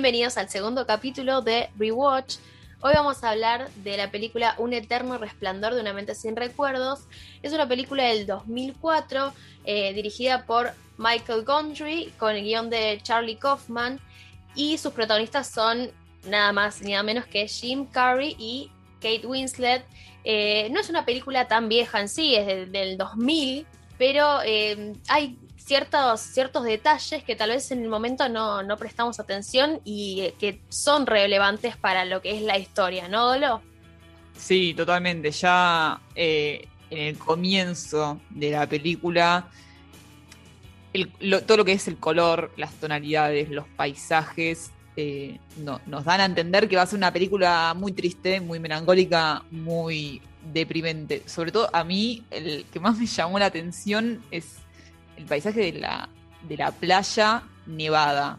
Bienvenidos al segundo capítulo de Rewatch. Hoy vamos a hablar de la película Un eterno resplandor de una mente sin recuerdos. Es una película del 2004 eh, dirigida por Michael Gondry con el guion de Charlie Kaufman y sus protagonistas son nada más ni nada menos que Jim Carrey y Kate Winslet. Eh, no es una película tan vieja en sí, es del, del 2000, pero eh, hay ciertos, ciertos detalles que tal vez en el momento no, no prestamos atención y eh, que son relevantes para lo que es la historia, ¿no, Dolo? Sí, totalmente. Ya eh, en el comienzo de la película, todo lo que es el color, las tonalidades, los paisajes, eh, no- nos dan a entender que va a ser una película muy triste, muy melancólica, muy deprimente. Sobre todo a mí, el que más me llamó la atención es el paisaje de la, de la playa nevada.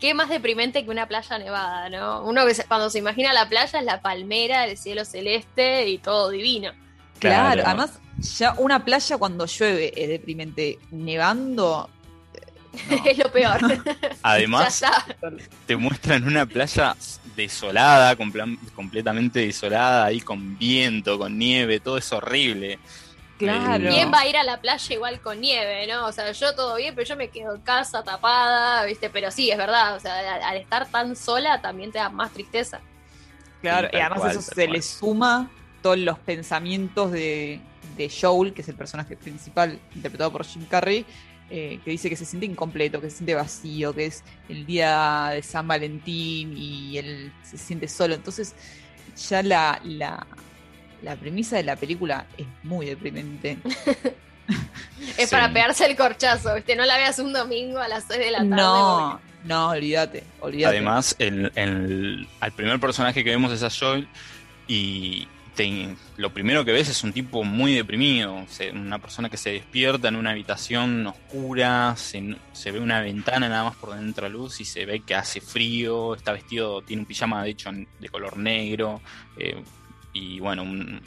Qué más deprimente que una playa nevada, ¿no? Uno que se- cuando se imagina la playa es la palmera, el cielo celeste y todo divino. Claro, Claro. además, ya una playa cuando llueve es deprimente. Nevando. no. es lo peor. Además, te muestran una playa desolada, completamente desolada, ahí con viento, con nieve, todo es horrible. Claro. ¿Quién va a ir a la playa igual con nieve, no? O sea, yo todo bien, pero yo me quedo en casa tapada, ¿viste? Pero sí, es verdad, o sea, al, al estar tan sola también te da más tristeza. Claro, y además cual, eso se cual. le suma todos los pensamientos de, de Joel, que es el personaje principal interpretado por Jim Carrey, eh, que dice que se siente incompleto, que se siente vacío, que es el día de San Valentín y él se siente solo. Entonces, ya la, la, la premisa de la película es muy deprimente. Es Sí. para pegarse el corchazo, ¿viste? No la veas un domingo a las 6 de la tarde. No, no, olvídate, olvídate. Además, el, el- al primer personaje que vemos es a Joel y te- lo primero que ves es un tipo muy deprimido, se- una persona que se despierta en una habitación oscura, se, se ve una ventana nada más por dentro entra luz y se ve que hace frío, está vestido, tiene un pijama de hecho de color negro eh, y bueno, un-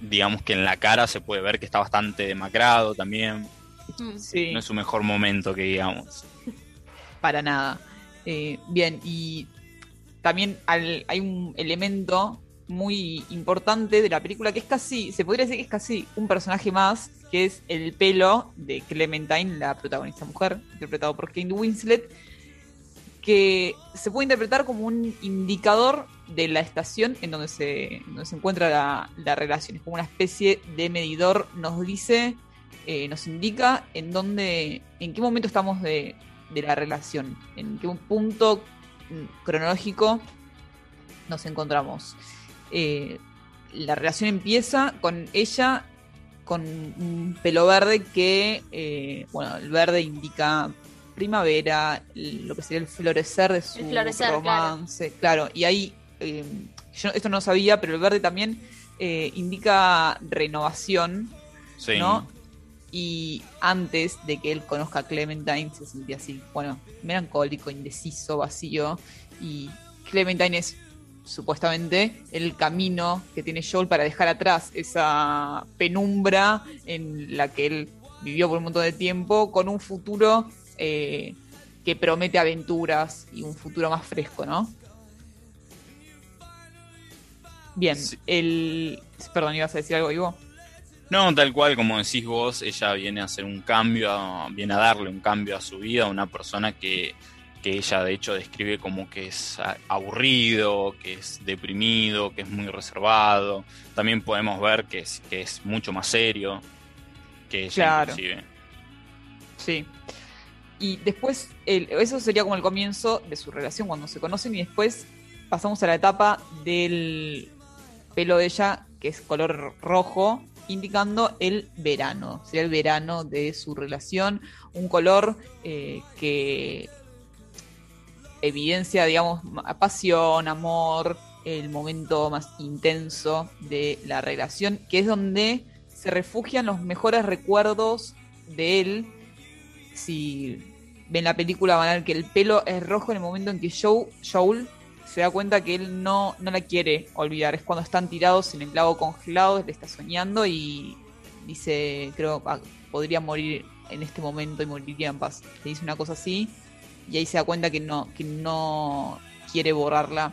digamos que en la cara se puede ver que está bastante demacrado también, Mm. Sí. no es su mejor momento que digamos. para nada. Eh, bien, y también al- hay un elemento muy importante de la película que es casi, se podría decir que es casi un personaje más, que es el pelo de Clementine, la protagonista mujer, interpretado por Kate Winslet, que se puede interpretar como un indicador de la estación en donde se, donde se encuentra la, la relación. Es como una especie de medidor, nos dice, eh, nos indica en dónde, en qué momento estamos de, de la relación, en qué punto mm, cronológico nos encontramos. Eh, la relación empieza con ella con un pelo verde que, eh, bueno, el verde indica primavera, lo que sería el florecer de su florecer, romance. Claro, y ahí, eh, yo esto no sabía, pero el verde también eh, indica renovación, Sí. ¿no? Y antes de que él conozca a Clementine se sentía así, bueno, melancólico, indeciso, vacío. Y Clementine es supuestamente el camino que tiene Joel para dejar atrás esa penumbra en la que él vivió por un montón de tiempo con un futuro eh, que promete aventuras y un futuro más fresco, ¿no? Bien, Sí. el... Perdón, ibas a decir algo, Ivo. No, tal cual como decís vos, ella viene a hacer un cambio, a- viene a darle un cambio a su vida, a una persona que, que ella de hecho describe como que es aburrido, que es deprimido, que es muy reservado. También podemos ver que es, que es mucho más serio que ella Claro. inclusive. Sí. Y después, el- eso sería como el comienzo de su relación cuando se conocen y después pasamos a la etapa del pelo de ella, que es color rojo, indicando el verano. Sería el verano de su relación, un color eh, que evidencia, digamos, pasión, amor, el momento más intenso de la relación, que es donde se refugian los mejores recuerdos de él. Si ven la película van a ver que el pelo es rojo en el momento en que Joe, Joel se da cuenta que él no, no la quiere olvidar. Es cuando están tirados en el lago congelado, él está soñando y dice, creo, ah, podría morir en este momento y moriría en paz. Le dice una cosa así y ahí se da cuenta que no, que no quiere borrarla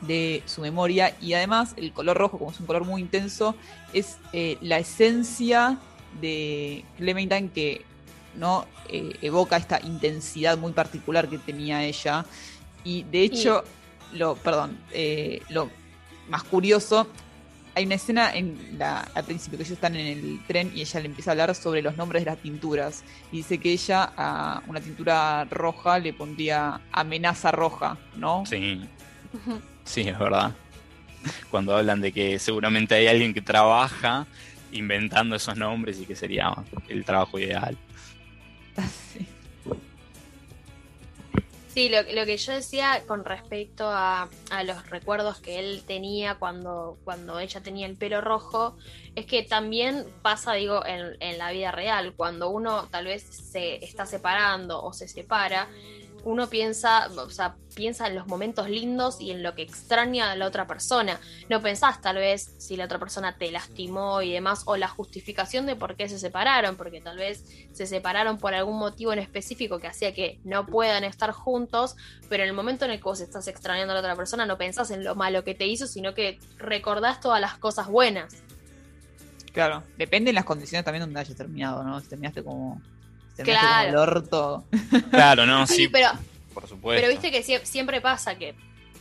de su memoria y además el color rojo, como es un color muy intenso, es eh, la esencia de Clementine que no eh, evoca esta intensidad muy particular que tenía ella y de hecho lo perdón eh, lo más curioso hay una escena en la, al principio que ellos están en el tren y ella le empieza a hablar sobre los nombres de las tinturas. Y dice que ella a una tintura roja le pondría amenaza roja, ¿no? Sí. Sí, es verdad. Cuando hablan de que seguramente hay alguien que trabaja inventando esos nombres y que sería el trabajo ideal. Sí, lo, lo, que yo decía con respecto a, a, los recuerdos que él tenía cuando, cuando ella tenía el pelo rojo, es que también pasa, digo, en, en la vida real, cuando uno tal vez se está separando o se separa, uno piensa, o sea, piensa en los momentos lindos y en lo que extraña a la otra persona. No pensás tal vez si la otra persona te lastimó y demás, o la justificación de por qué se separaron, porque tal vez se separaron por algún motivo en específico que hacía que no puedan estar juntos, pero en el momento en el que vos estás extrañando a la otra persona no pensás en lo malo que te hizo, sino que recordás todas las cosas buenas. Claro, depende de las condiciones también donde hayas terminado, ¿no? Si terminaste como claro. el orto. Claro, no, sí, sí, pero, por supuesto. Pero viste que siempre pasa que,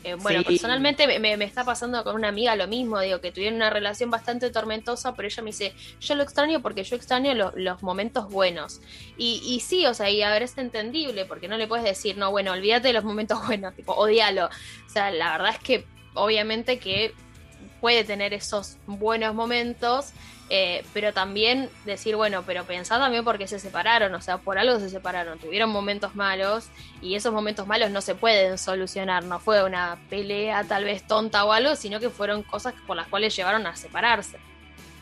eh, bueno, sí. personalmente me, me, está pasando con una amiga lo mismo, digo, que tuvieron una relación bastante tormentosa, pero ella me dice, yo lo extraño porque yo extraño lo, los momentos buenos. Y, y sí, o sea, y a ver, es entendible, porque no le puedes decir, no, bueno, olvídate de los momentos buenos, tipo, odialo. O sea, la verdad es que obviamente que puede tener esos buenos momentos eh, pero también decir, bueno, pero pensá también por qué se separaron, o sea, por algo se separaron, tuvieron momentos malos y esos momentos malos no se pueden solucionar, no fue una pelea tal vez tonta o algo, sino que fueron cosas por las cuales llevaron a separarse.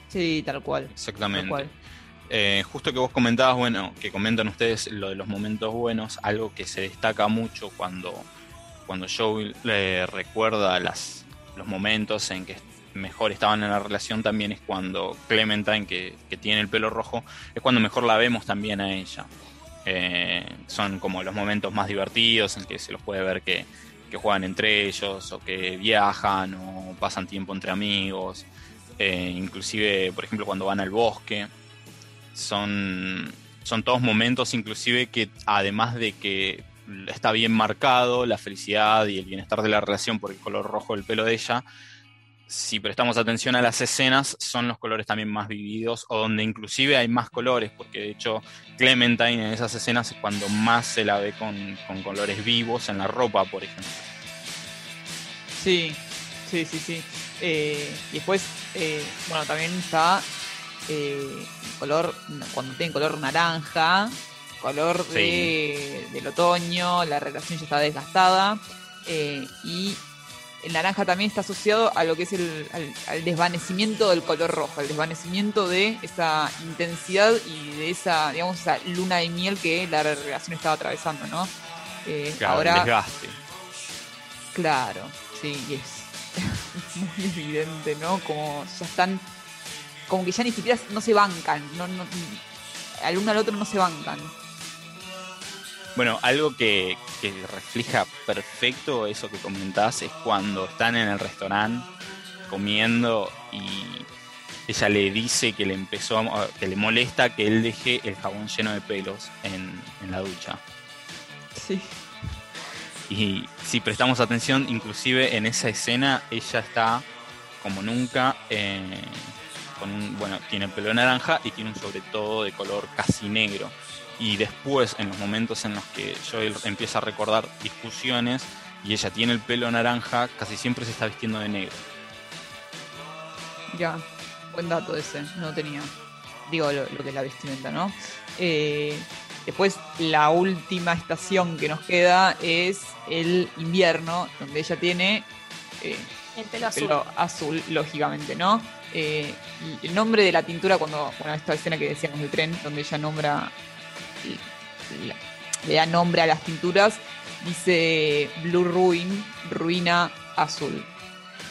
Sí, tal cual. Exactamente. Tal cual. Eh, justo que vos comentabas, bueno, que comentan ustedes lo de los momentos buenos, algo que se destaca mucho cuando, cuando Joe le recuerda las, los momentos en que mejor estaban en la relación también es cuando Clementine, que, que tiene el pelo rojo, es cuando mejor la vemos también a ella. Eh, son como los momentos más divertidos en que se los puede ver que, que, juegan entre ellos o que viajan o pasan tiempo entre amigos. Eh, inclusive, por ejemplo, cuando van al bosque. Son, son todos momentos inclusive que además de que está bien marcado la felicidad y el bienestar de la relación por el color rojo del pelo de ella, si prestamos atención a las escenas, son los colores también más vividos o donde inclusive hay más colores, porque de hecho Clementine en esas escenas es cuando más se la ve con, con colores vivos en la ropa, por ejemplo. Sí, sí, sí, sí. Eh, y después, eh, bueno, también está eh, color, cuando tiene color naranja, color Sí. de, del otoño, la relación ya está desgastada. y el naranja también está asociado a lo que es el al, al desvanecimiento del color rojo, al desvanecimiento de esa intensidad y de esa, digamos, esa luna de miel que la relación estaba atravesando, ¿no? Eh, Claro, ahora, desgaste. claro, sí, y es muy evidente, ¿no? Como ya están, como que ya ni siquiera no se bancan, no, no, al uno al otro no se bancan. Bueno, algo que, que refleja perfecto eso que comentás es cuando están en el restaurante comiendo y ella le dice que le empezó a- que le molesta que él deje el jabón lleno de pelos en, en la ducha. Sí. Y si prestamos atención, inclusive en esa escena, ella está como nunca, eh, con un, bueno, tiene el pelo naranja y tiene un sobre todo de color casi negro. Y después, en los momentos en los que Joel empieza a recordar discusiones y ella tiene el pelo naranja, casi siempre se está vistiendo de negro. Ya, buen dato ese, no tenía. Digo, lo, lo que es la vestimenta, ¿no? Eh, después, la última estación que nos queda es el invierno, donde ella tiene eh, El pelo azul. pelo azul, lógicamente, ¿no? Eh, el nombre de la tintura, cuando, bueno, esta escena que decíamos del tren, donde ella nombra, la- le da nombre a las tinturas, dice Blue Ruin, ruina azul.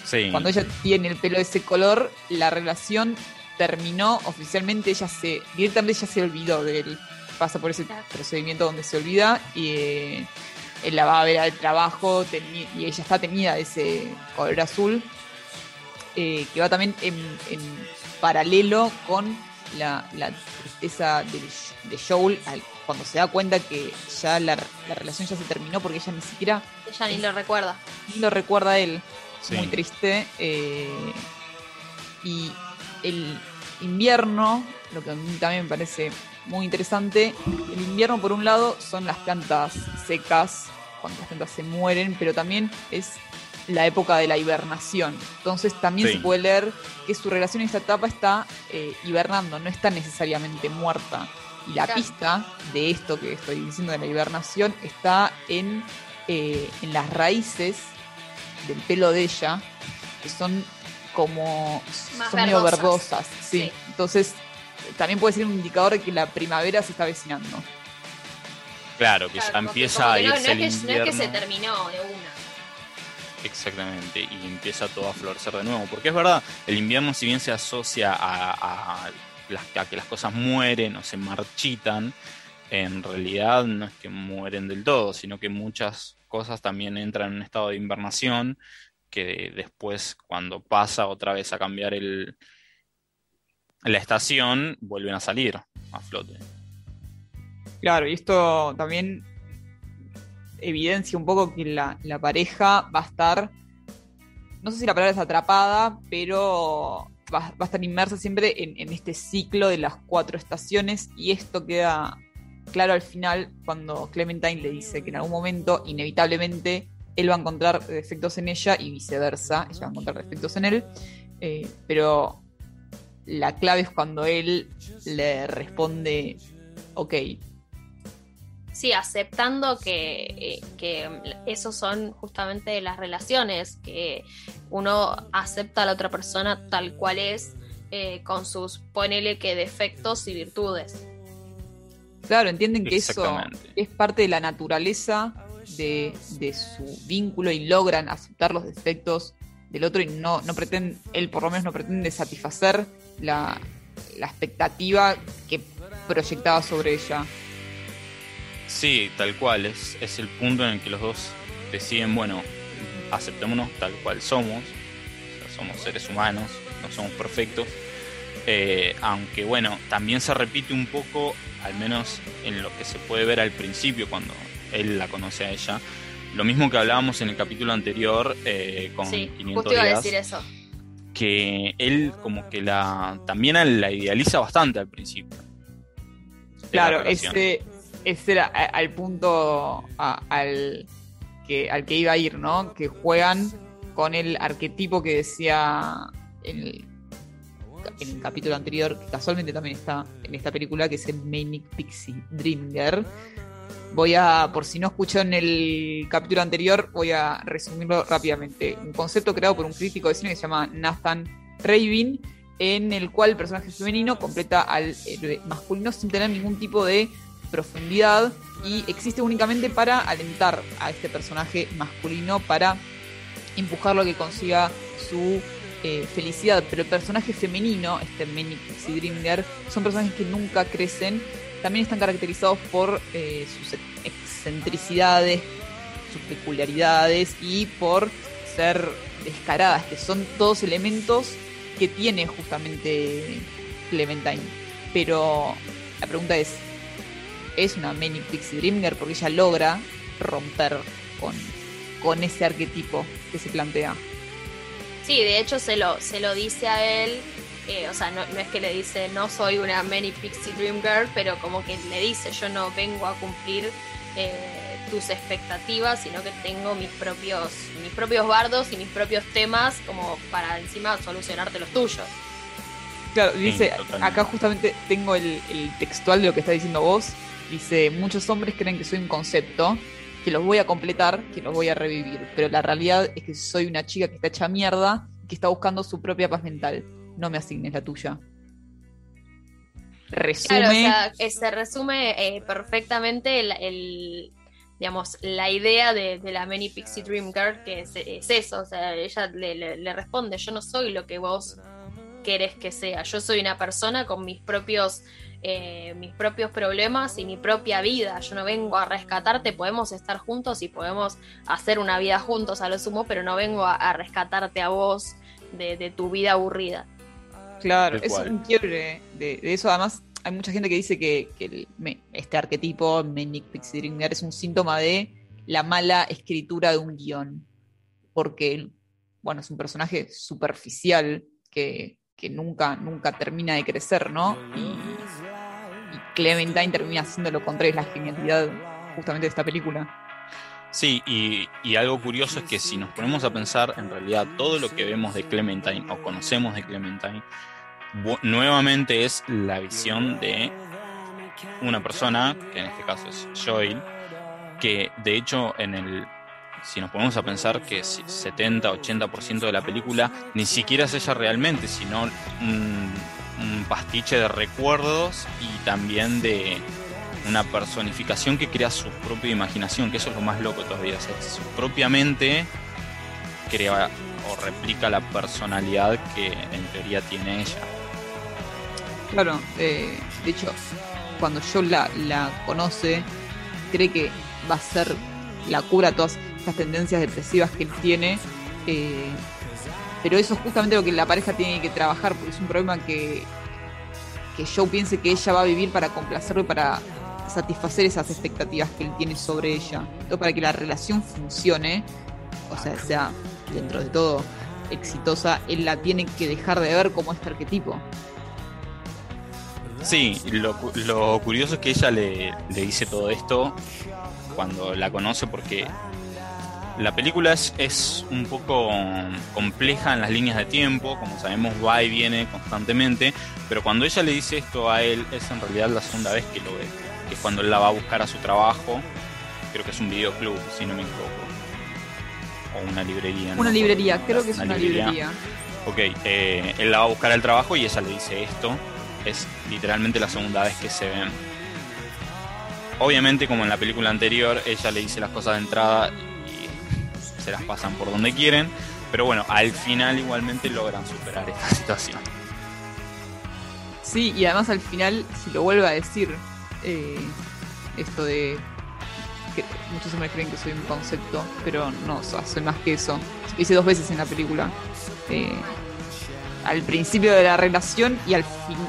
Sí, Cuando ella tiene el pelo de ese color, la relación terminó oficialmente, ella se, directamente ella se olvidó de él. pasa por ese procedimiento donde se olvida y eh, él la va a ver al trabajo y ella está tenida de ese color azul, eh, que va también en, paralelo con la, tristeza de, de Joel cuando se da cuenta que ya la, relación ya se terminó porque ella ni siquiera... Ella ni lo recuerda. Ni lo recuerda a él. Muy triste. Eh, y el invierno, lo que a mí también me parece muy interesante, el invierno por un lado son las plantas secas, cuando las plantas se mueren, pero también es la época de la hibernación. Entonces también se puede leer que su relación en esta etapa está eh, hibernando, no está necesariamente muerta. Y la pista de esto que estoy diciendo de la hibernación está en, eh, en las raíces del pelo de ella, que son como son medio verdosas. Sí. Entonces, también puede ser un indicador de que la primavera se está avecinando. Claro, que ya empieza a irse no, es que, se terminó de una. Exactamente, y empieza todo a florecer de nuevo. Porque es verdad, el invierno, si bien se asocia a, a, que las cosas mueren o se marchitan, en realidad no es que mueren del todo, sino que muchas cosas también entran en un estado de invernación que después cuando pasa otra vez a cambiar el, la estación, vuelven a salir a flote. Claro, y esto también evidencia un poco que la, pareja va a estar, no sé si la palabra es atrapada, pero va, a estar inmersa siempre en, este ciclo de las cuatro estaciones y esto queda claro al final cuando Clementine le dice que en algún momento inevitablemente él va a encontrar defectos en ella y viceversa, ella va a encontrar defectos en él, eh, pero la clave es cuando él le responde, ok. Sí, aceptando que, eh, esos son justamente las relaciones, que uno acepta a la otra persona tal cual es, eh, con sus, ponele que defectos y virtudes. Claro, entienden que eso es parte de la naturaleza de, su vínculo y logran aceptar los defectos del otro y no, no pretende, él por lo menos no pretende satisfacer la, expectativa que proyectaba sobre ella. Sí, tal cual, es, es el punto en el que los dos deciden, bueno, aceptémonos tal cual somos, somos seres humanos, no somos perfectos, eh, aunque bueno, también se repite un poco, al menos en lo que se puede ver al principio cuando él la conoce a ella. Lo mismo que hablábamos en el capítulo anterior eh, con sí, 500 iba a decir eso. Que él como que la también la idealiza bastante al principio. Claro, ese, ese era al punto al, que, al que iba a ir, ¿no? Que juegan con el arquetipo que decía en el, en el capítulo anterior, que casualmente también está en esta película, que es el Manic Pixie Dream Girl Voy a, por si no escuchó en el capítulo anterior, voy a resumirlo rápidamente. Un concepto creado por un crítico de cine que se llama Nathan Rabin, en el cual el personaje femenino completa al masculino sin tener ningún tipo de profundidad y existe únicamente para alentar a este personaje masculino para empujarlo a que consiga su eh, felicidad. Pero el personaje femenino, este Manic Dream son personajes que nunca crecen también están caracterizados por eh, sus excentricidades, sus peculiaridades y por ser descaradas, que son todos elementos que tiene justamente Clementine. Pero la pregunta es, ¿es una Manic Pixie Dreamer? Porque ella logra romper con, con ese arquetipo que se plantea. Sí, de hecho se lo, se lo dice a él eh, o sea, no, es que le dice no soy una Many Pixie Dream Girl, pero como que le dice yo no vengo a cumplir eh, tus expectativas, sino que tengo mis propios, mis propios bardos y mis propios temas como para encima solucionarte los tuyos. Claro, dice, acá justamente tengo el, textual de lo que está diciendo vos. Dice, muchos hombres creen que soy un concepto, que los voy a completar, que los voy a revivir. Pero la realidad es que soy una chica que está hecha mierda, que está buscando su propia paz mental no me asignes la tuya. Resume. Claro, o sea, se resume eh, perfectamente el, digamos, la idea de, la Many Pixie Dream Girl, que es, eso, o sea, ella le, responde, yo no soy lo que vos querés que sea, yo soy una persona con mis propios eh, mis propios problemas y mi propia vida. Yo no vengo a rescatarte, podemos estar juntos y podemos hacer una vida juntos a lo sumo, pero no vengo a, rescatarte a vos de, tu vida aburrida. Claro, es un quiebre de, eso. Además, hay mucha gente que dice que, este arquetipo, Manic Pixie Dream es un síntoma de la mala escritura de un guion. Porque, bueno, es un personaje superficial que, nunca, nunca termina de crecer, ¿no? Clementine termina siendo lo contrario, es la genialidad justamente de esta película. Sí, y, algo curioso es que si nos ponemos a pensar, en realidad todo lo que vemos de Clementine o conocemos de Clementine, nuevamente es la visión de una persona, que en este caso es Joel, que de hecho en el si nos ponemos a pensar que 70-80% de la película ni siquiera es ella realmente, sino un pastiche de recuerdos y también de una personificación que crea su propia imaginación, que eso es lo más loco todavía, o su propia mente crea o replica la personalidad que en teoría tiene ella. Claro, eh, de hecho, cuando yo la, la conoce, cree que va a ser la cura a todas estas tendencias depresivas que él tiene. Eh, pero eso es justamente lo que la pareja tiene que trabajar, porque es un problema que, que Joe piense que ella va a vivir para complacerlo y para satisfacer esas expectativas que él tiene sobre ella. Todo para que la relación funcione, o sea, sea dentro de todo exitosa, él la tiene que dejar de ver como este arquetipo. Sí, lo, lo curioso es que ella le, le dice todo esto cuando la conoce porque la película es, un poco compleja en las líneas de tiempo, como sabemos va y viene constantemente, pero cuando ella le dice esto a él es en realidad la segunda vez que lo ve, que es cuando él la va a buscar a su trabajo, creo que es un videoclub, si no me equivoco, o una librería. Una librería, creo que es una, librería. Ok, eh, él la va a buscar al trabajo y ella le dice esto, es literalmente la segunda vez que se ven. Obviamente, como en la película anterior, ella le dice las cosas de entrada las pasan por donde quieren, pero bueno, al final igualmente logran superar esta situación. Sí, y además al final, si lo vuelve a decir, eh, esto de que muchos me creen que soy un concepto, pero no, soy más que eso. Lo hice dos veces en la película. Eh, al principio de la relación y al,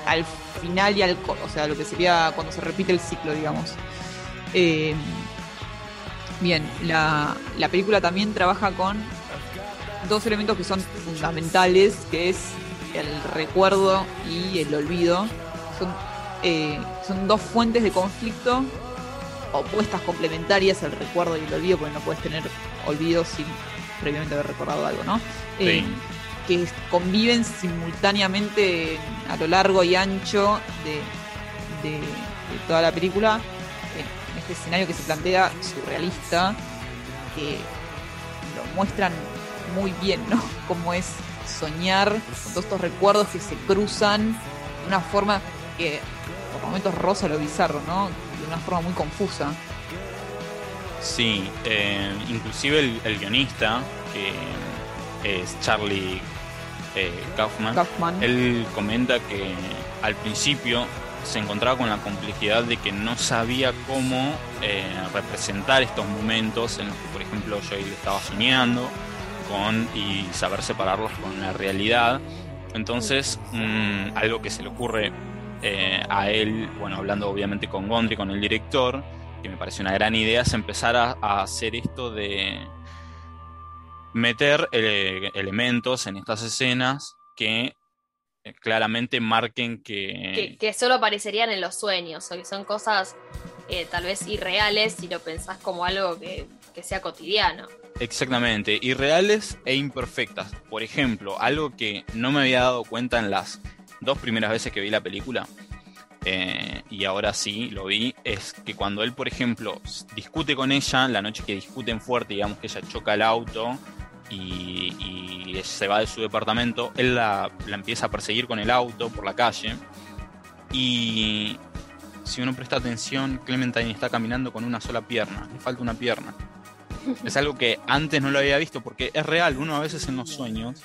al final y al... O sea, lo que sería cuando se repite el ciclo, digamos. Eh, Bien, la, película también trabaja con dos elementos que son fundamentales, que es el recuerdo y el olvido. Son, eh, son dos fuentes de conflicto opuestas complementarias, el recuerdo y el olvido, porque no puedes tener olvido sin previamente haber recordado algo, ¿no? Eh, que conviven simultáneamente a lo largo y ancho de, de toda la película este escenario que se plantea surrealista, que lo muestran muy bien, ¿no? Cómo es soñar con todos estos recuerdos que se cruzan de una forma que por momentos rosa lo bizarro, ¿no? De una forma muy confusa. Sí, eh, inclusive el, guionista, que es Charlie eh, Kaufman, él comenta que al principio se encontraba con la complejidad de que no sabía cómo eh, representar estos momentos en los que, por ejemplo, Joel estaba soñando con, y saber separarlos con la realidad. Entonces, mm, algo que se le ocurre eh, a él, bueno, hablando obviamente con Gondry, con el director, que me parece una gran idea, es empezar a, hacer esto de meter eh, elementos en estas escenas que claramente marquen que... que... solo aparecerían en los sueños, o que son cosas eh, tal vez irreales si lo pensás como algo que, sea cotidiano. Exactamente, irreales e imperfectas. Por ejemplo, algo que no me había dado cuenta en las dos primeras veces que vi la película, eh, y ahora sí lo vi, es que cuando él, por ejemplo, discute con ella, la noche que discuten fuerte, digamos que ella choca el auto y, se va de su departamento, él la, empieza a perseguir con el auto por la calle y si uno presta atención, Clementine está caminando con una sola pierna, le falta una pierna. Es algo que antes no lo había visto porque es real, uno a veces en los sueños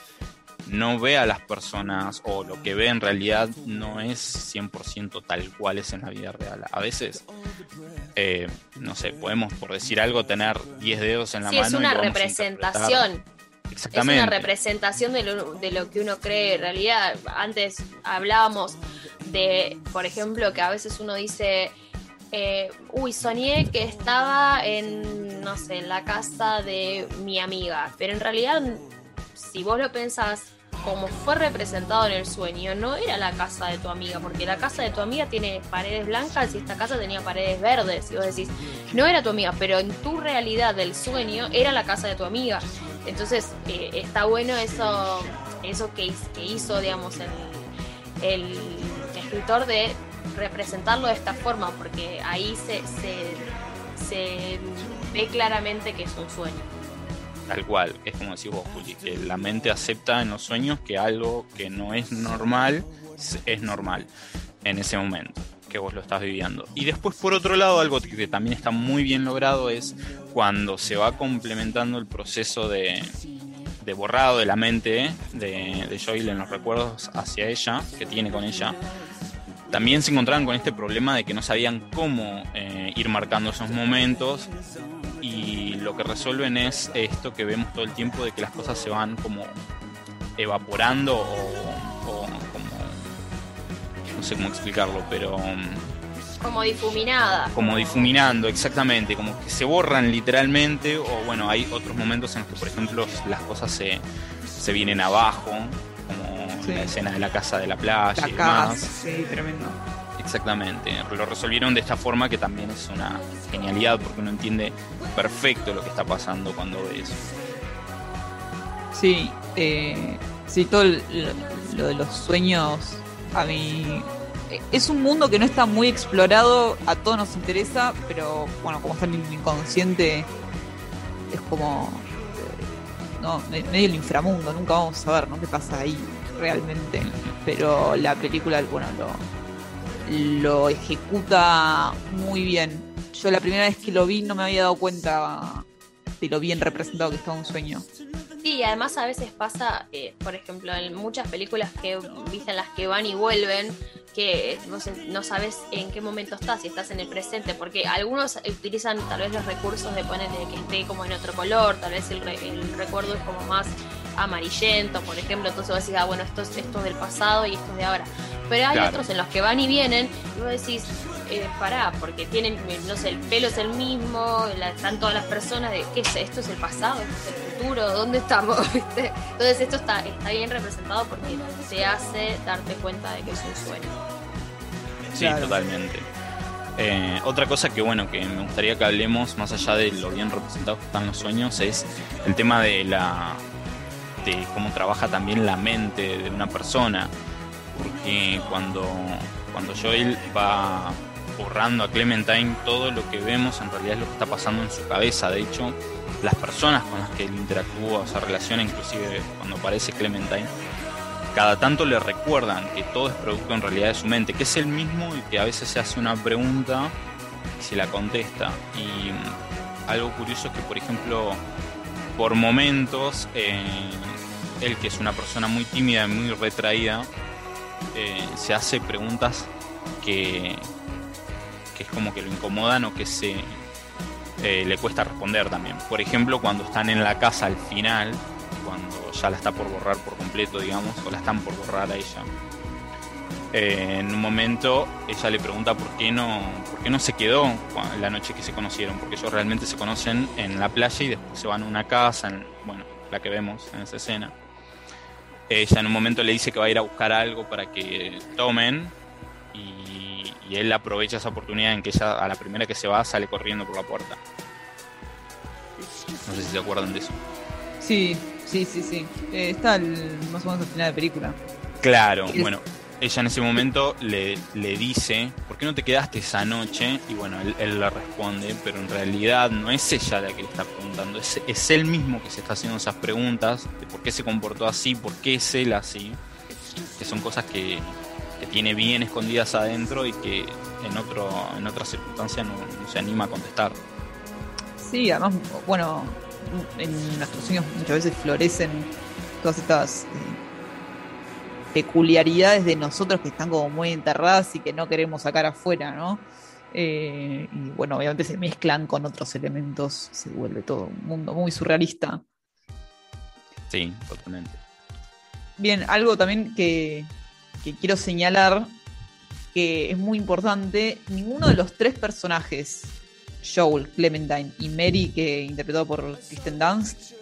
no ve a las personas o lo que ve en realidad no es 100% tal cual es en la vida real. A veces, eh, no sé, podemos, por decir algo, tener 10 dedos en la Sí, mano. es una representación. Es una representación de lo, de lo que uno cree en realidad. Antes hablábamos de, por ejemplo, que a veces uno dice, eh, uy, soñé que estaba en, no sé, en la casa de mi amiga. Pero en realidad, si vos lo pensás, como fue representado en el sueño, no era la casa de tu amiga, porque la casa de tu amiga tiene paredes blancas y esta casa tenía paredes verdes. Y vos decís, no era tu amiga, pero en tu realidad del sueño era la casa de tu amiga. Entonces eh, está bueno eso, eso que, hiz- que hizo, digamos, el, el escritor de representarlo de esta forma, porque ahí se, se, se ve claramente que es un sueño. Tal cual, es como decís vos, Juli, que la mente acepta en los sueños que algo que no es normal es normal en ese momento que vos lo estás viviendo. Y después, por otro lado, algo que también está muy bien logrado es cuando se va complementando el proceso de, borrado de la mente de, de Joel en los recuerdos hacia ella, que tiene con ella. También se encontraban con este problema de que no sabían cómo eh, ir marcando esos momentos y lo que resuelven es esto que vemos todo el tiempo de que las cosas se van como evaporando o, o como no sé cómo explicarlo pero um, Como difuminada. como difuminando exactamente como que se borran literalmente o bueno hay otros momentos en los que por ejemplo las cosas se, se vienen abajo como Sí. la escena de la casa de la playa La y casa, demás sí, tremendo. Exactamente, lo resolvieron de esta forma que también es una genialidad porque uno entiende perfecto lo que está pasando cuando ve eso. Sí, eh, sí, todo el- lo, lo de los sueños a mí es un mundo que no está muy explorado, a todos nos interesa, pero bueno, como está en el inconsciente es como eh, no, me- medio el inframundo, nunca vamos a saber ¿no? qué pasa ahí realmente, pero la película bueno lo, lo ejecuta muy bien. Yo la primera vez que lo vi no me había dado cuenta de lo bien representado que estaba un sueño. Sí, y además a veces pasa, eh, por ejemplo, en muchas películas que viste en las que van y vuelven, que no, sabes en qué momento estás, si estás en el presente, porque algunos utilizan tal vez los recursos de ponerle que esté como en otro color, tal vez el, re- el recuerdo es como más amarillento, por ejemplo, entonces vos decís, ah, bueno, esto es, esto es del pasado y esto es de ahora. Pero hay Claro. otros en los que van y vienen y vos decís, eh, pará, porque tienen, eh, no sé, el pelo es el mismo, la- están todas las personas de, ¿qué es? ¿Esto es el pasado? ¿Esto es el futuro? ¿Dónde estamos? ¿Viste? Entonces esto está, está bien representado porque te hace darte cuenta de que es un sueño. Sí, Claro. totalmente. Eh, otra cosa que bueno que me gustaría que hablemos más allá de lo bien representados que están los sueños es el tema de la de cómo trabaja también la mente de una persona porque cuando cuando Joel va borrando a Clementine todo lo que vemos en realidad es lo que está pasando en su cabeza de hecho las personas con las que él interactúa se relaciona inclusive cuando aparece Clementine cada tanto le recuerdan que todo es producto en realidad de su mente, que es el mismo y que a veces se hace una pregunta y se la contesta. Y mm, algo curioso es que, por ejemplo, por momentos, eh, él que es una persona muy tímida y muy retraída, eh, se hace preguntas que, que es como que lo incomodan o que se eh, le cuesta responder también. Por ejemplo, cuando están en la casa al final, cuando ya la está por borrar por completo, digamos, o la están por borrar a ella. Eh, en un momento ella le pregunta por qué no, por qué no se quedó la noche que se conocieron, porque ellos realmente se conocen en la playa y después se van a una casa, en- bueno, la que vemos en esa escena. Ella en un momento le dice que va a ir a buscar algo para que tomen y él aprovecha esa oportunidad en que ella a la primera que se va sale corriendo por la puerta. No sé si se acuerdan de eso. Sí, sí, sí, sí. Eh, está el- más o menos al final de película. Claro, Es- bueno, ella en ese momento le, le dice, ¿por qué no te quedaste esa noche? Y bueno, él, él le responde, pero en realidad no es ella la que le está preguntando, es, es él mismo que se está haciendo esas preguntas de por qué se comportó así, por qué es él así, que son cosas que, que tiene bien escondidas adentro y que en, otro, en otras circunstancias no, no se anima a contestar. Sí, además, bueno, en nuestros sueños muchas veces florecen todas estas eh, peculiaridades de nosotros que están como muy enterradas y que no queremos sacar afuera, ¿no? Eh, y bueno, obviamente se mezclan con otros elementos, se vuelve todo un mundo muy surrealista. Sí, totalmente. Bien, algo también que, que quiero señalar que es muy importante, ninguno de los tres personajes, Joel, Clementine y Mary, que interpretado por Kristen Dunst,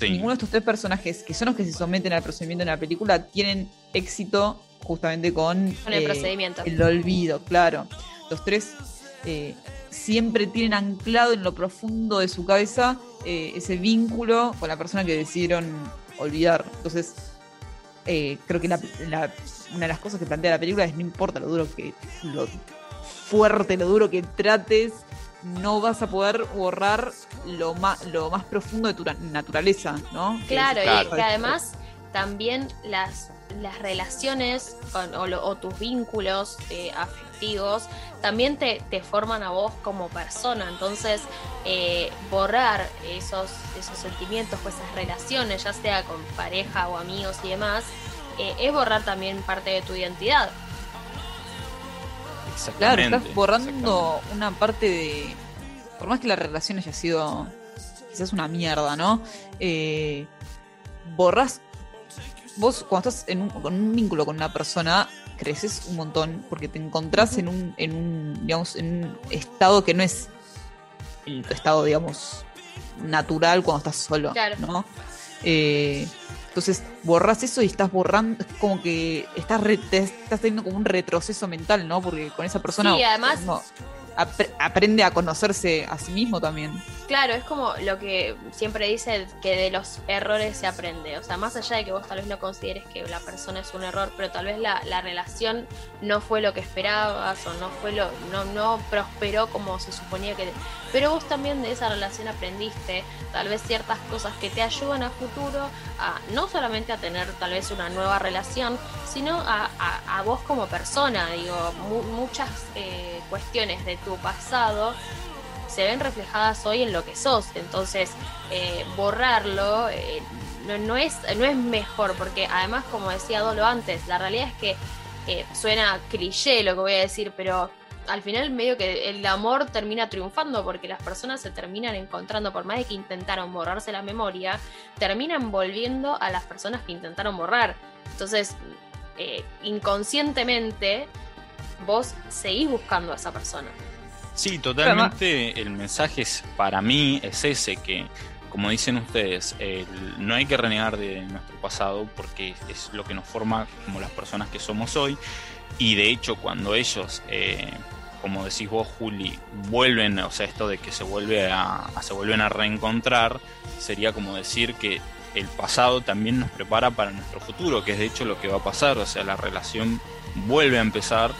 ninguno de estos tres personajes, que son los que se someten al procedimiento en la película, tienen éxito justamente con, con el eh, procedimiento. El olvido, claro. Los tres eh, siempre tienen anclado en lo profundo de su cabeza eh, ese vínculo con la persona que decidieron olvidar. Entonces, creo que una de las cosas que plantea la película es no importa lo duro que, lo fuerte, lo duro que trates, no vas a poder borrar lo más, lo más profundo de tu naturaleza, ¿no? Claro, y que además también las, las relaciones o, tus vínculos eh, afectivos también te, forman a vos como persona. Entonces, eh, borrar esos, esos sentimientos o esas relaciones, ya sea con pareja o amigos y demás, eh, es borrar también parte de tu identidad. Claro, estás borrando una parte de. Por más que la relación haya sido quizás una mierda, ¿no? Eh, borras. Vos, cuando estás en un, con un vínculo con una persona, creces un montón porque te encontrás en un, en un, digamos, en un estado que no es el estado, digamos, natural cuando estás solo, ¿no? Eh, entonces borras eso y estás borrando, es como que estás, estás teniendo como un retroceso mental, ¿no? Porque con esa persona... Sí, además aprende a conocerse a sí mismo también. Claro, es como lo que siempre dice que de los errores se aprende. O sea, más allá de que vos tal vez no consideres que la persona es un error, pero tal vez la, la relación no fue lo que esperabas o no fue lo, no, no prosperó como se suponía que. Pero vos también de esa relación aprendiste tal vez ciertas cosas que te ayudan a futuro a no solamente a tener tal vez una nueva relación, sino a, a, vos como persona. Digo, muchas eh, cuestiones de tu pasado se ven reflejadas hoy en lo que sos. Entonces, eh, borrarlo eh, no, es, no es mejor, porque además, como decía Dolo antes, la realidad es que eh, suena cliché lo que voy a decir, pero al final medio que el amor termina triunfando porque las personas se terminan encontrando, por más de que intentaron borrarse la memoria, terminan volviendo a las personas que intentaron borrar. Entonces, inconscientemente, vos seguís buscando a esa persona. Sí, totalmente. El mensaje es, para mí es ese, que como dicen ustedes, no hay que renegar de nuestro pasado porque es lo que nos forma como las personas que somos hoy. Y de hecho, cuando ellos, eh, como decís vos, Juli, vuelven, o sea, esto de que se, vuelve a, se vuelven a reencontrar, sería como decir que el pasado también nos prepara para nuestro futuro, que es de hecho lo que va a pasar, o sea, la relación vuelve a empezar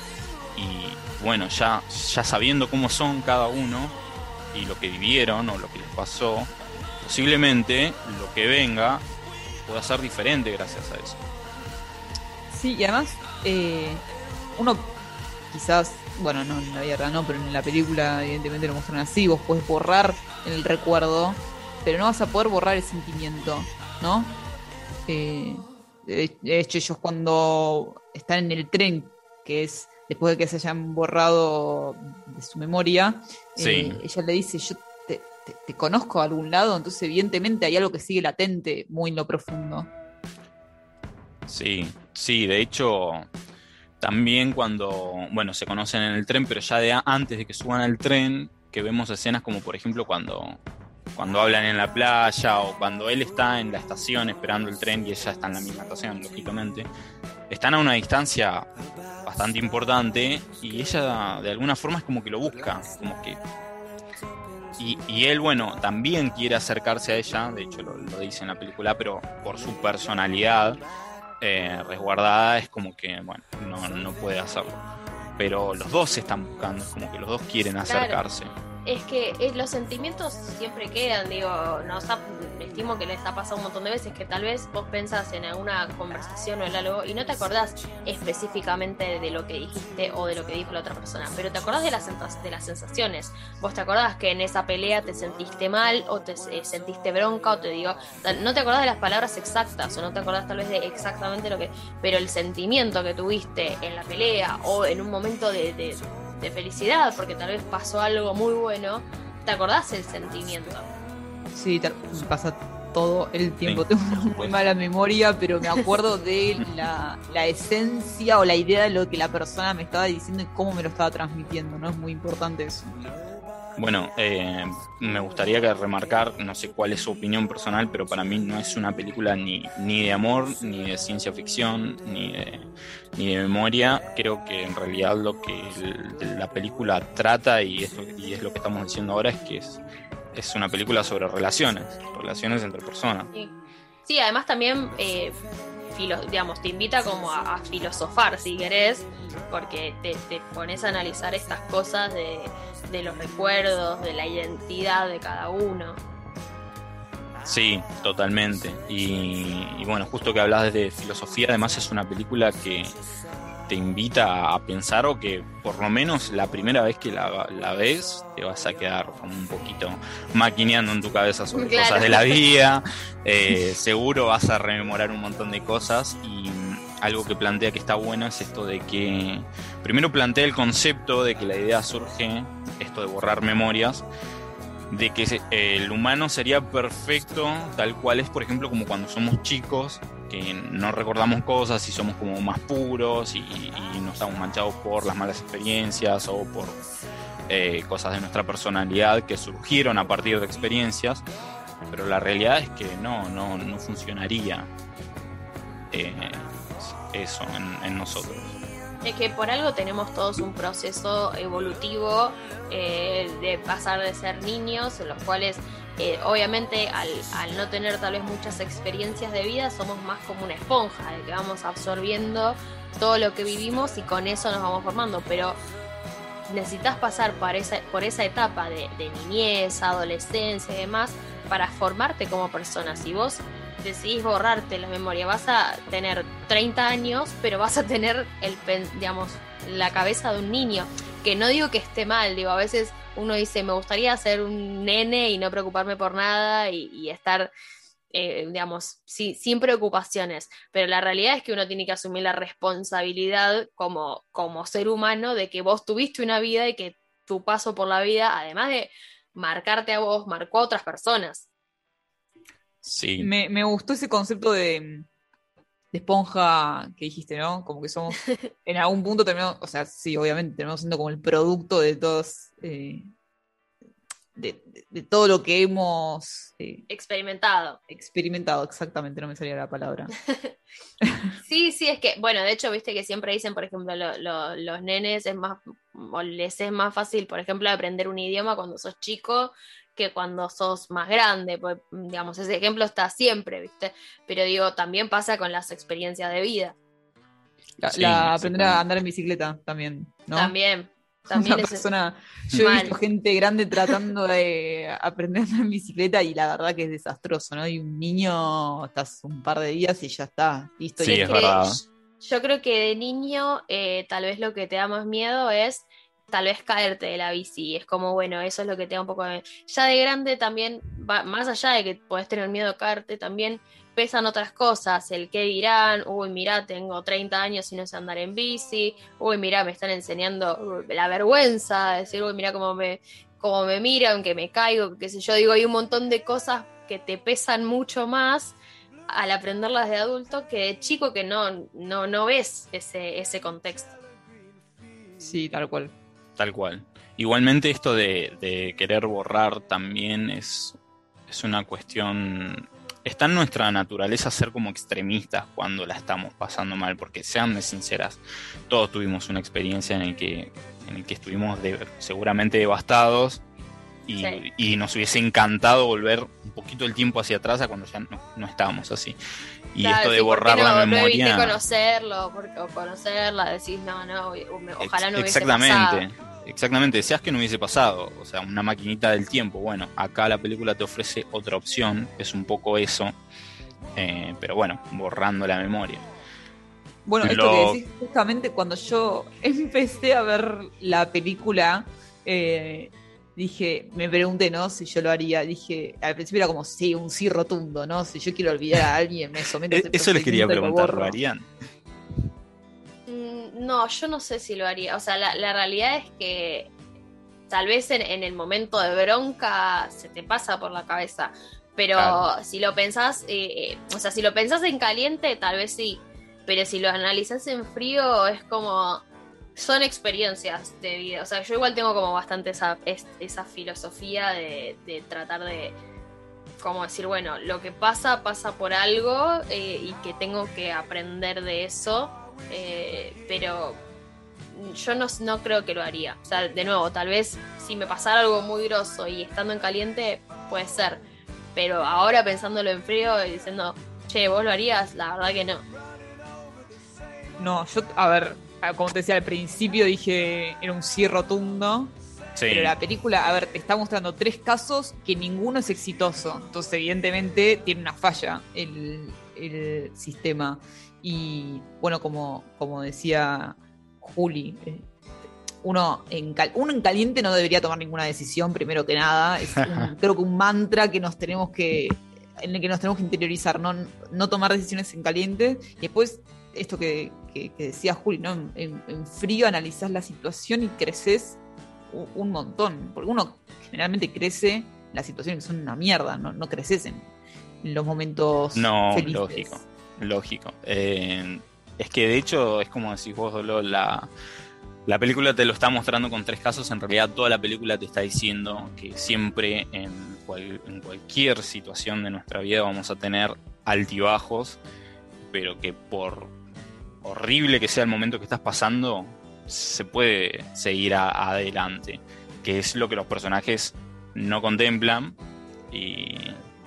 y bueno, ya, ya sabiendo cómo son cada uno y lo que vivieron o lo que les pasó, posiblemente lo que venga pueda ser diferente gracias a eso. Sí, y además, eh, uno quizás, bueno, no en la vida no, pero en la película evidentemente lo muestran así, vos puedes borrar el recuerdo, pero no vas a poder borrar el sentimiento, ¿no? Eh, de hecho, ellos cuando están en el tren, que es después de que se hayan borrado de su memoria, eh, ella le dice, yo te, conozco a algún lado, entonces evidentemente hay algo que sigue latente muy en lo profundo. Sí, sí, de hecho, también cuando, bueno, se conocen en el tren, pero ya de antes de que suban al tren, que vemos escenas como por ejemplo cuando, cuando hablan en la playa o cuando él está en la estación esperando el tren y ella está en la misma estación, lógicamente, están a una distancia bastante importante y ella de alguna forma es como que lo busca, como que... Y, él, bueno, también quiere acercarse a ella, de hecho lo, dice en la película, pero por su personalidad eh, resguardada es como que, bueno, no, no puede hacerlo. Pero los dos se están buscando, es como que los dos quieren acercarse. Es que eh, los sentimientos siempre quedan, digo, nos estimo que les ha pasado un montón de veces que tal vez vos pensás en alguna conversación o en algo y no te acordás específicamente de lo que dijiste o de lo que dijo la otra persona, pero te acordás de las, de las sensaciones. Vos te acordás que en esa pelea te sentiste mal o te eh, sentiste bronca o te digo, no te acordás de las palabras exactas o no te acordás tal vez de exactamente lo que, pero el sentimiento que tuviste en la pelea o en un momento de, de- de felicidad porque tal vez pasó algo muy bueno, te acordás el sentimiento. Sí, pasa todo el tiempo. Sí, Tengo una muy mala memoria, pero me acuerdo de la, la esencia o la idea de lo que la persona me estaba diciendo y cómo me lo estaba transmitiendo, ¿no? Es muy importante eso. Bueno, eh, me gustaría que remarcar, no sé cuál es su opinión personal, pero para mí no es una película ni, ni de amor, ni de ciencia ficción, ni de, ni de memoria. Creo que en realidad lo que la película trata, y es, y es lo que estamos diciendo ahora, es que es, es una película sobre relaciones, relaciones entre personas. Sí, además también, eh, digamos, te invita como a, a filosofar, si querés, porque te, te pones a analizar estas cosas de, de los recuerdos, de la identidad de cada uno. Sí, totalmente. Y, y bueno, justo que hablas de filosofía, además es una película que te invita a pensar o que por lo menos la primera vez que la, la ves te vas a quedar como un poquito maquineando en tu cabeza sobre Claro. cosas de la vida. Eh, seguro vas a rememorar un montón de cosas y algo que plantea que está bueno es esto de que primero plantea el concepto de que la idea surge, esto de borrar memorias, de que el humano sería perfecto tal cual es, por ejemplo, como cuando somos chicos, que no recordamos cosas y somos como más puros y, y no estamos manchados por las malas experiencias o por eh, cosas de nuestra personalidad que surgieron a partir de experiencias, pero la realidad es que no, no, no funcionaría eh, eso en, nosotros. Es que por algo tenemos todos un proceso evolutivo eh, de pasar de ser niños, en los cuales eh, obviamente al, no tener tal vez muchas experiencias de vida somos más como una esponja, de que vamos absorbiendo todo lo que vivimos y con eso nos vamos formando, pero necesitas pasar por esa, por esa etapa de, de niñez, adolescencia y demás para formarte como persona. Si vos decidís borrarte la memoria, vas a tener 30 años, pero vas a tener el digamos la cabeza de un niño, que no digo que esté mal, digo, a veces uno dice, me gustaría ser un nene y no preocuparme por nada y, estar eh, digamos, si- sin preocupaciones, pero la realidad es que uno tiene que asumir la responsabilidad como, como ser humano de que vos tuviste una vida y que tu paso por la vida, además de marcarte a vos, marcó a otras personas. Sí, Me, me gustó ese concepto de, de esponja que dijiste, ¿no? Como que somos, en algún punto terminamos, o sea, sí, obviamente, terminamos siendo como el producto de todos, eh, de, de- de todo lo que hemos eh, Experimentado. experimentado, exactamente, no me salía la palabra. Sí, sí, es que, bueno, de hecho, viste que siempre dicen, por ejemplo, lo- lo- los nenes es más, o les es más fácil, por ejemplo, aprender un idioma cuando sos chico que cuando sos más grande, pues, digamos, ese ejemplo está siempre, viste, pero digo, también pasa con las experiencias de vida, La, Sí, la aprender a andar en bicicleta también, ¿no? también, también Una es- persona, yo he visto gente grande tratando de aprender a andar en bicicleta y la verdad que es desastroso, ¿no? Y un niño estás un par de días y ya está, listo. Sí, y es que verdad. Yo creo que de niño eh, tal vez lo que te da más miedo es tal vez caerte de la bici. Es como, bueno, eso es lo que te da un poco de... Ya de grande también, va, más allá de que podés tener miedo a caerte, también pesan otras cosas. El qué dirán, uy, mira, tengo 30 años y no sé andar en bici, uy, mira, me están enseñando uh, la vergüenza, decir, uy, mira cómo me, cómo me miran, que me caigo, qué sé yo. Digo, hay un montón de cosas que te pesan mucho más al aprenderlas de adulto que de chico que no, no, no ves ese, ese contexto. Sí, tal cual. Tal cual. Igualmente esto de, de querer borrar también es, es una cuestión... Está en nuestra naturaleza ser como extremistas cuando la estamos pasando mal, porque sean sinceras, todos tuvimos una experiencia en el que, en el que estuvimos de- seguramente devastados y, Sí. y nos hubiese encantado volver un poquito el tiempo hacia atrás a cuando ya no, no estábamos así. Y Claro, esto de sí, ¿por qué borrar no, la no memoria... conocerlo porque, o conocerla, decís, no, no, ojalá no hubiese Exactamente. pasado. Exactamente, deseas que no hubiese pasado, o sea, una maquinita del tiempo. Bueno, acá la película te ofrece otra opción, es un poco eso, eh, pero bueno, borrando la memoria. Bueno, esto que decís, justamente cuando yo empecé a ver la película, eh, dije, me pregunté, ¿no? Si yo lo haría. Dije, al principio era como, sí, un sí rotundo, ¿no? Si yo quiero olvidar a alguien, me someto a ese Eso les quería preguntar, ¿lo No, yo no sé si lo haría. O sea, la, realidad es que tal vez en, el momento de bronca se te pasa por la cabeza. Pero si lo pensás, eh, eh, o sea, si lo pensás en caliente, tal vez sí. Pero si lo analizás en frío, es como son experiencias de vida. O sea, yo igual tengo como bastante esa, esa filosofía de, tratar de, como decir, bueno, lo que pasa, pasa por algo eh, y que tengo que aprender de eso. Eh, pero yo no, no creo que lo haría. O sea, de nuevo, tal vez si me pasara algo muy grosso y estando en caliente, puede ser. Pero ahora pensándolo en frío y diciendo, che, vos lo harías, la verdad que no. No, yo, a ver, como te decía al principio, dije era un sí rotundo. Pero la película, a ver, te está mostrando tres casos que ninguno es exitoso. Entonces, evidentemente, tiene una falla el, sistema. Y bueno, como, como decía Juli, eh, uno en, uno en caliente no debería tomar ninguna decisión, primero que nada. Es creo que un mantra que nos tenemos que en el que nos tenemos que interiorizar, no, no tomar decisiones en caliente. Y después, esto que, decía Juli, ¿no? En, frío analizás la situación y creces un, montón. Porque uno generalmente crece las situaciones que son una mierda, no, no creces en, los momentos. No, lógico, lógico. Eh, es que de hecho, es como decís vos, Dolo, la, la película te lo está mostrando con tres casos. En realidad, toda la película te está diciendo que siempre en, en cualquier situación de nuestra vida vamos a tener altibajos, pero que por horrible que sea el momento que estás pasando, se puede seguir adelante, que es lo que los personajes no contemplan y,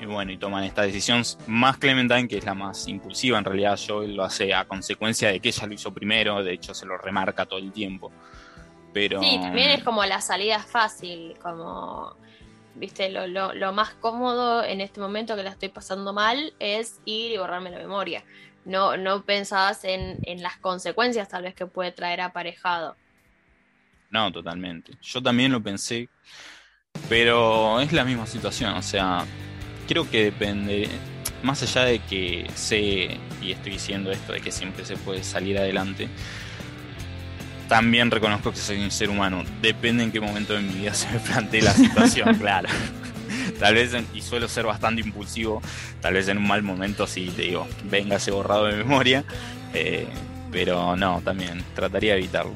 bueno, y toman esta decisión más Clementine, que es la más impulsiva, en realidad Joel lo hace a consecuencia de que ella lo hizo primero, de hecho se lo remarca todo el tiempo. Pero... Sí, también es como la salida fácil, como, viste, lo, lo, lo más cómodo en este momento que la estoy pasando mal es ir y borrarme la memoria no, no pensabas en, las consecuencias tal vez que puede traer aparejado. No, totalmente. Yo también lo pensé, pero es la misma situación, o sea, creo que depende, más allá de que sé, y estoy diciendo esto, de que siempre se puede salir adelante, también reconozco que soy un ser humano. Depende en qué momento de mi vida se me plantee la situación, claro tal vez, y suelo ser bastante impulsivo, tal vez en un mal momento sí te digo, venga ese borrado de memoria, eh, pero no, también trataría de evitarlo.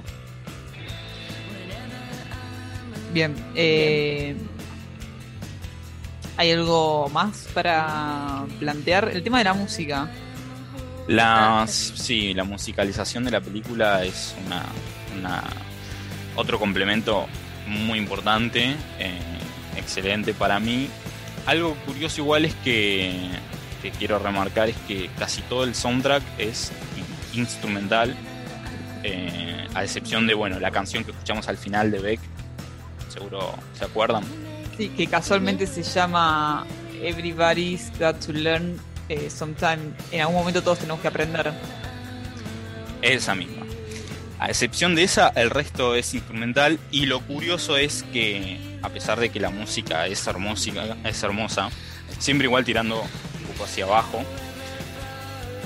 Bien, eh, ¿hay algo más para plantear? El tema de la música. La, sí, la musicalización de la película es una, una otro complemento muy importante. Eh, excelente para mí. Algo curioso igual es que, quiero remarcar es que casi todo el soundtrack es instrumental, eh, a excepción de bueno la canción que escuchamos al final de Beck, seguro se acuerdan. Que casualmente se llama Everybody's Got to Learn eh, Sometime. En algún momento todos tenemos que aprender. Esa misma. A excepción de esa, el resto es instrumental y lo curioso es que, a pesar de que la música es hermosa, es hermosa siempre igual tirando un poco hacia abajo,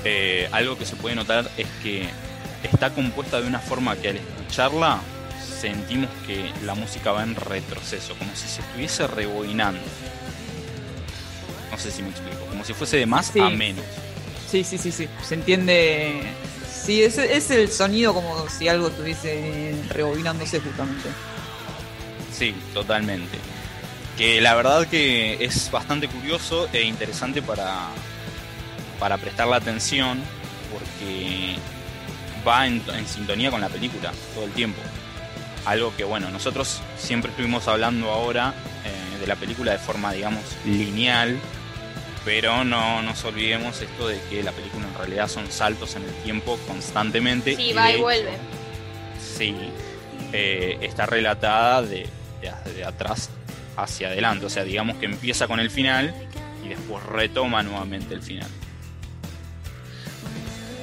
eh, algo que se puede notar es que está compuesta de una forma que al escucharla sentimos que la música va en retroceso, como si se estuviese rebobinando. No sé si me explico, como si fuese de más a menos. Sí, sí, sí, sí. Se entiende Sí, es, es el sonido como si algo estuviese rebobinándose justamente. Sí, totalmente. Que la verdad que es bastante curioso e interesante para, para prestar la atención porque va en, sintonía con la película todo el tiempo. Algo que bueno, nosotros siempre estuvimos hablando ahora eh, de la película de forma digamos lineal pero no nos olvidemos esto de que la película en realidad son saltos en el tiempo constantemente. Sí, va y vuelve. Sí. eh, está relatada de, de, de atrás hacia adelante. O sea, digamos que empieza con el final y después retoma nuevamente el final.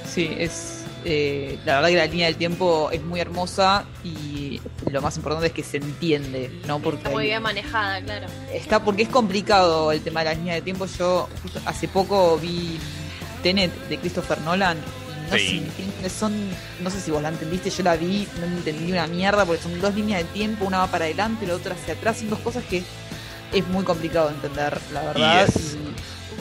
Sí, es. Eh, la verdad que la línea del tiempo es muy hermosa y lo más importante es que se entiende, ¿no? Porque Está muy bien manejada, claro. está porque es complicado el tema de la línea de tiempo. Yo justo hace poco vi Tenet de Christopher Nolan y no, Sí. se son, no sé si vos la entendiste, yo la vi, no entendí una mierda porque son dos líneas de tiempo, una va para adelante, la otra hacia atrás, son dos cosas que es muy complicado de entender, la verdad. es- y- Es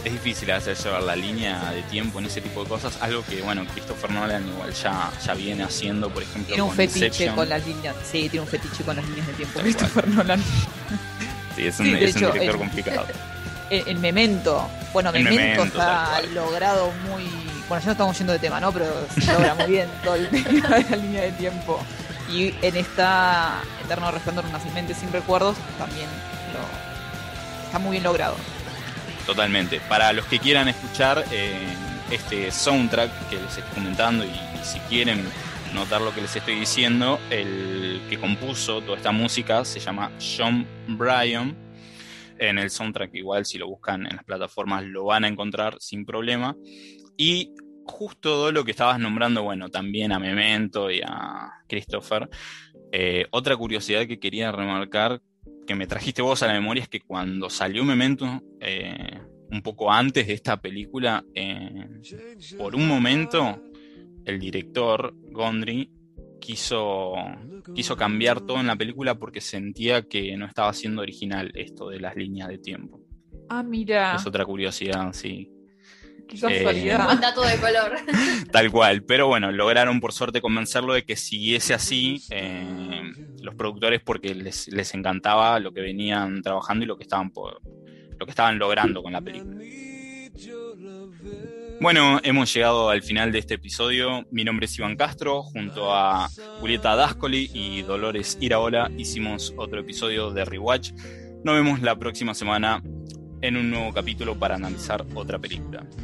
difícil hacer llevar la línea de tiempo en ese tipo de cosas, algo que, bueno, Christopher Nolan igual ya, ya viene haciendo, por ejemplo, Tiene un con fetiche Inception. con las líneas. Sí, tiene un fetiche con las líneas de tiempo. Tal Christopher Nolan. Sí, es un, Sí, es director el- complicado. El, el memento. Bueno, El memento, Memento, está logrado muy. Bueno, ya no estamos yendo de tema, ¿no? Pero se logra muy bien todo el tema de la línea de tiempo. Y en esta Eterno Resplandor una mente sin recuerdos también lo, está muy bien logrado. Totalmente. Para los que quieran escuchar eh, este soundtrack que les estoy comentando y, si quieren notar lo que les estoy diciendo, el que compuso toda esta música se llama John Bryan. En el soundtrack igual si lo buscan en las plataformas lo van a encontrar sin problema. Y justo todo lo que estabas nombrando, bueno, también a Memento y a Christopher. eh, otra curiosidad que quería remarcar que me trajiste vos a la memoria es que cuando salió Memento, eh, un poco antes de esta película, eh, por un momento el director Gondry quiso, quiso cambiar todo en la película porque sentía que no estaba siendo original esto de las líneas de tiempo. Ah, mira. Es otra curiosidad, sí. Qué casualidad. dato de color. Tal cual, pero bueno, lograron por suerte convencerlo de que siguiese así eh, los productores porque les, les encantaba lo que venían trabajando y lo que estaban por, lo que estaban logrando con la película. Bueno, hemos llegado al final de este episodio. Mi nombre es Iván Castro, junto a Julieta Dascoli y Dolores Iraola hicimos otro episodio de Rewatch. Nos vemos la próxima semana en un nuevo capítulo para analizar otra película.